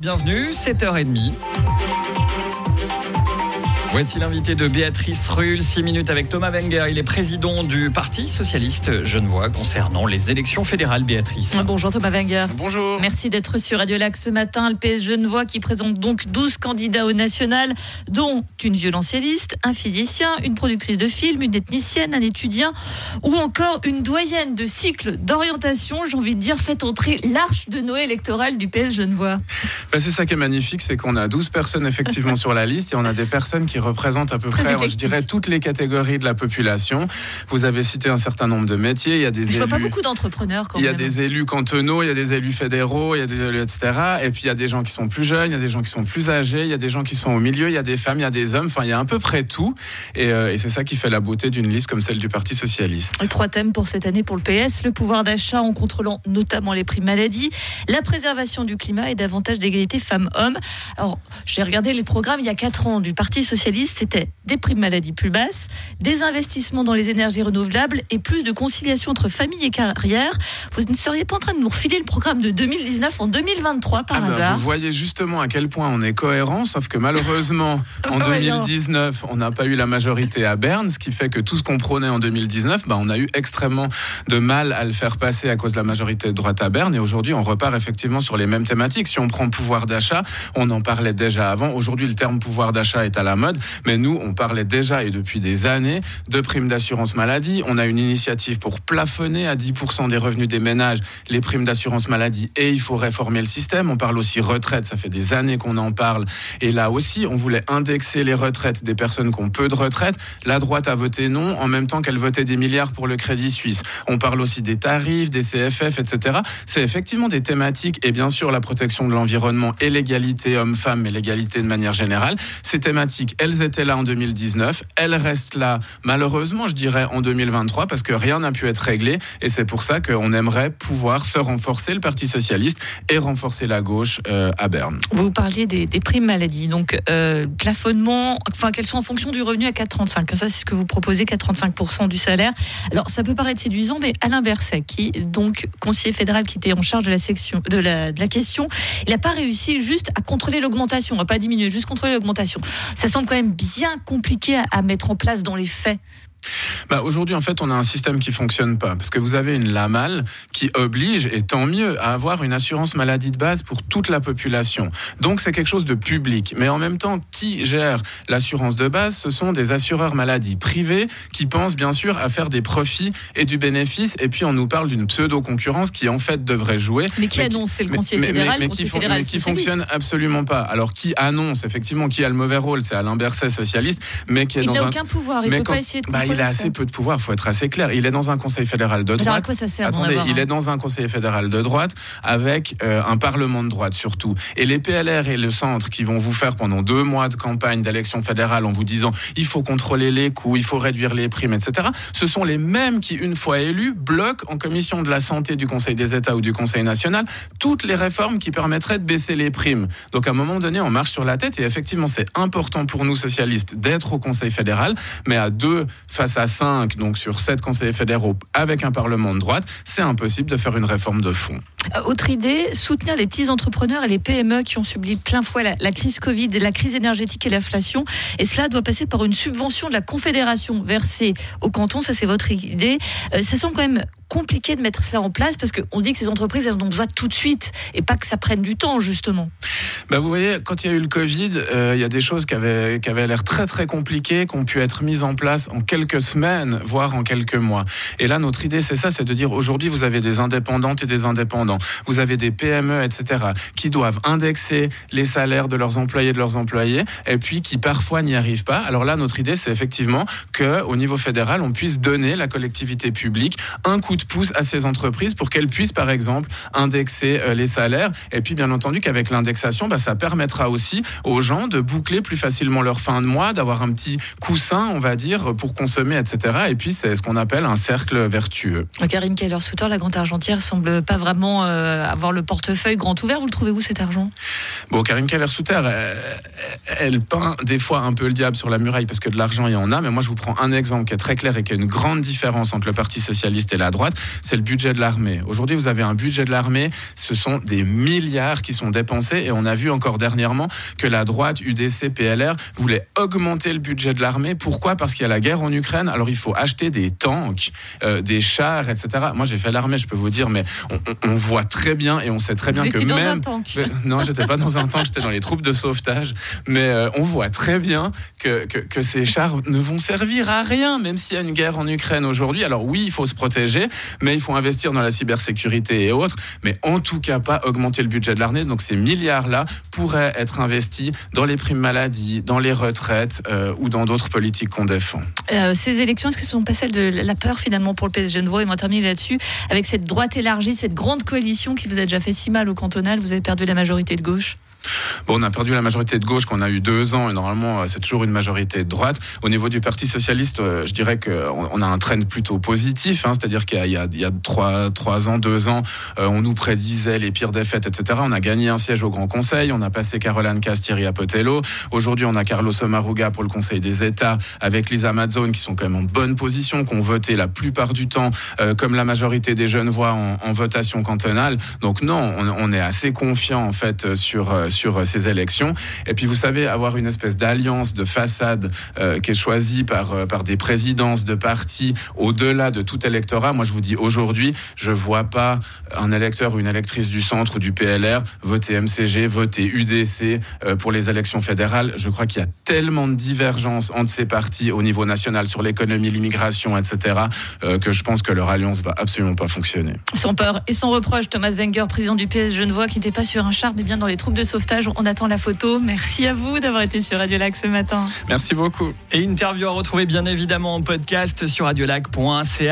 Bienvenue, 7h30. Voici l'invité de Béatrice Rull, 6 minutes avec Thomas Wenger. Il est président du Parti Socialiste Genevois concernant les élections fédérales, Béatrice. Bonjour Thomas Wenger. Bonjour. Merci d'être sur Radio Lac ce matin. Le PS Genevois qui présente donc 12 candidats au national, dont une violoncelliste, un physicien, une productrice de films, une ethnicienne, un étudiant ou encore une doyenne de cycle d'orientation. J'ai envie de dire, faites entrer l'arche de Noé électorale du PS Genevois. Bah, c'est ça qui est magnifique, c'est qu'on a 12 personnes effectivement sur la liste et on a des personnes qui représente à peu Très près, éclectique. je dirais, toutes les catégories de la population. Vous avez cité un certain nombre de métiers. Il y a des Je vois élus. pas beaucoup d'entrepreneurs quand il y a même. des élus cantonaux, il y a des élus fédéraux, il y a des élus, etc. Et puis il y a des gens qui sont plus jeunes, il y a des gens qui sont plus âgés, il y a des gens qui sont au milieu, il y a des femmes, il y a des hommes. Enfin, il y a à peu près tout. Et, euh, et c'est ça qui fait la beauté d'une liste comme celle du Parti socialiste. Trois thèmes pour cette année pour le PS, le pouvoir d'achat en contrôlant notamment les prix maladie, la préservation du climat et davantage d'égalité femmes-hommes. Alors, j'ai regardé les programmes il y a quatre ans du Parti Socialiste, c'était des primes maladie plus basses, des investissements dans les énergies renouvelables et plus de conciliation entre famille et carrière. Vous ne seriez pas en train de nous refiler le programme de 2019 en 2023 par Ah ben, hasard vous voyez justement à quel point on est cohérent, sauf que malheureusement, en Voyons. 2019, on n'a pas eu la majorité à Berne, ce qui fait que tout ce qu'on prônait en 2019, ben, on a eu extrêmement de mal à le faire passer à cause de la majorité de droite à Berne. Et aujourd'hui, on repart effectivement sur les mêmes thématiques. Si on prend pouvoir d'achat, on en parlait déjà avant. Aujourd'hui, le terme pouvoir d'achat est à la mode, mais nous, on parlait déjà et depuis des années de primes d'assurance maladie. On a une initiative pour plafonner à 10% des revenus des ménages les primes d'assurance maladie et il faut réformer le système. On parle aussi retraite, ça fait des années qu'on en parle. Et là aussi, on voulait indexer les retraites des personnes qui ont peu de retraite. La droite a voté non, en même temps qu'elle votait des milliards pour le Crédit Suisse. On parle aussi des tarifs, des CFF, etc. C'est effectivement des thématiques et bien sûr la protection de l'environnement et l'égalité homme-femme, mais l'égalité de manière générale. Ces thématiques, elles étaient là en 2019, elles restent là malheureusement, je dirais, en 2023 parce que rien n'a pu être réglé et c'est pour ça qu'on aimerait pouvoir se renforcer le Parti socialiste et renforcer la gauche euh, à Berne. Vous parliez des, des primes maladie, donc euh, plafonnement, enfin qu'elles sont en fonction du revenu à 4,35. Ça, c'est ce que vous proposez, 4,35% du salaire. Alors, ça peut paraître séduisant, mais Alain Berset, qui donc conseiller fédéral qui était en charge de la section de la, de la question, il n'a pas réussi juste à contrôler l'augmentation, à pas diminuer, juste contrôler l'augmentation. Ça semble quand même bien compliqué à, mettre en place dans les faits. Bah, Aujourd'hui, en fait, on a un système qui fonctionne pas parce que vous avez une LAMAL qui oblige, et tant mieux, à avoir une assurance maladie de base pour toute la population. Donc, c'est quelque chose de public. Mais en même temps, qui gère l'assurance de base? Ce sont des assureurs maladie privés qui pensent bien sûr à faire des profits et du bénéfice. Et puis, on nous parle d'une pseudo-concurrence qui, en fait, devrait jouer. Mais qui Mais annonce C'est le conseiller mais- fédéral, mais, qui, fon- fonctionne absolument pas. Alors, qui annonce, effectivement, qui a le mauvais rôle C'est Alain Berset, socialiste, mais qui est Il dans n'a un. aucun pouvoir, il ne peut quand- pas essayer de bah, il a assez peu de pouvoir, il faut être assez clair. Il est dans un conseil fédéral de Alors, à droite. quoi ça sert Attendez, avoir il est dans un conseil fédéral de droite avec euh, un parlement de droite surtout. Et les PLR et le centre qui vont vous faire pendant deux mois de campagne d'élection fédérale en vous disant il faut contrôler les coûts, il faut réduire les primes, etc. Ce sont les mêmes qui, une fois élus, bloquent en commission de la santé du Conseil des États ou du Conseil national toutes les réformes qui permettraient de baisser les primes. Donc à un moment donné, on marche sur la tête et effectivement, c'est important pour nous socialistes d'être au Conseil fédéral, mais à deux face à cinq, donc sur sept conseillers fédéraux avec un parlement de droite, c'est impossible de faire une réforme de fond. Euh, Autre idée, soutenir les petits entrepreneurs et les PME qui ont subi plein fouet la, la crise Covid, la crise énergétique et l'inflation. Et cela doit passer par une subvention de la Confédération versée au canton. Ça, c'est votre idée. Euh, ça semble quand même compliqué de mettre cela en place parce qu'on dit que ces entreprises, elles ont besoin tout de suite et pas que ça prenne du temps, justement. Bah, vous voyez, quand il y a eu le Covid, euh, il y a des choses qui avaient, qui avaient l'air très très compliquées, qui ont pu être mises en place en quelques semaines, voire en quelques mois. Et là, notre idée, c'est ça, c'est de dire aujourd'hui, vous avez des indépendantes et des indépendants, vous avez des PME, etc., qui doivent indexer les salaires de leurs employés, de leurs employés, et puis qui parfois n'y arrivent pas. Alors là, notre idée, c'est effectivement que au niveau fédéral, on puisse donner la collectivité publique un coup de pouce à ces entreprises pour qu'elles puissent, par exemple, indexer euh, les salaires. Et puis, bien entendu, qu'avec l'indexation, bah, ça permettra aussi aux gens de boucler plus facilement leur fin de mois, d'avoir un petit coussin, on va dire, pour consommer, etc. Et puis, c'est ce qu'on appelle un cercle vertueux. Karine Keller-Souter, la grande argentière, semble pas vraiment euh, avoir le portefeuille grand ouvert. Vous le trouvez où cet argent? Bon, Karine Keller-Souter, elle peint des fois un peu le diable sur la muraille parce que de l'argent il y en a. Mais moi je vous prends un exemple qui est très clair et qui a une grande différence entre le Parti socialiste et la droite, c'est le budget de l'armée. Aujourd'hui vous avez un budget de l'armée, ce sont des milliards qui sont dépensés et on a vu encore dernièrement que la droite, UDC, PLR voulait augmenter le budget de l'armée. Pourquoi? Parce qu'il y a la guerre en Ukraine. Alors il faut acheter des tanks, euh, des chars, etc. Moi j'ai fait l'armée, je peux vous dire, mais on, voit très bien et on sait très bien vous que dans même un tank. non, j'étais pas dans un tank, j'étais dans les troupes de sauvetage. Mais euh, on voit très bien que, que, que, ces chars ne vont servir à rien, même s'il y a une guerre en Ukraine aujourd'hui. Alors oui, il faut se protéger, mais il faut investir dans la cybersécurité et autres. Mais en tout cas, pas augmenter le budget de l'armée. Donc ces milliards-là pourraient être investis dans les primes maladie, dans les retraites euh, ou dans d'autres politiques qu'on défend. Euh, ces élections, est-ce que ce sont pas celles de la peur finalement pour le PS Genevois Et moi, terminer là-dessus, avec cette droite élargie, cette grande coalition qui vous a déjà fait si mal au cantonal, vous avez perdu la majorité de gauche Bon, on a perdu la majorité de gauche qu'on a eu deux ans et normalement euh, c'est toujours une majorité de droite. Au niveau du Parti socialiste, euh, je dirais qu'on a un trend plutôt positif, hein, c'est-à-dire qu'il y, a trois, trois ans, deux ans, euh, on nous prédisait les pires défaites, etc. On a gagné un siège au Grand Conseil, on a passé Caroline Castieri à Potello. Aujourd'hui, on a Carlos Omaruga pour le Conseil des États avec Lisa Mazzone qui sont quand même en bonne position, qui ont voté la plupart du temps comme la majorité des jeunes voix en, en votation cantonale. Donc non, on, on, est assez confiant en fait sur sur euh, ces élections. Et puis vous savez, avoir une espèce d'alliance de façade euh, qui est choisie par, euh, par des présidences de partis au-delà de tout électorat, moi je vous dis aujourd'hui, je vois pas un électeur ou une électrice du centre ou du PLR voter MCG, voter UDC pour les élections fédérales. Je crois qu'il y a tellement de divergences entre ces partis au niveau national sur l'économie, l'immigration, etc., que je pense que leur alliance va absolument pas fonctionner. Sans peur et sans reproche, Thomas Wenger, président du PS Genevois, qui n'était pas sur un char mais bien dans les troupes de sauvetage on attend la photo. Merci à vous d'avoir été sur Radio Lac ce matin. Merci beaucoup. Et interview à retrouver bien évidemment en podcast sur radiolac.ca.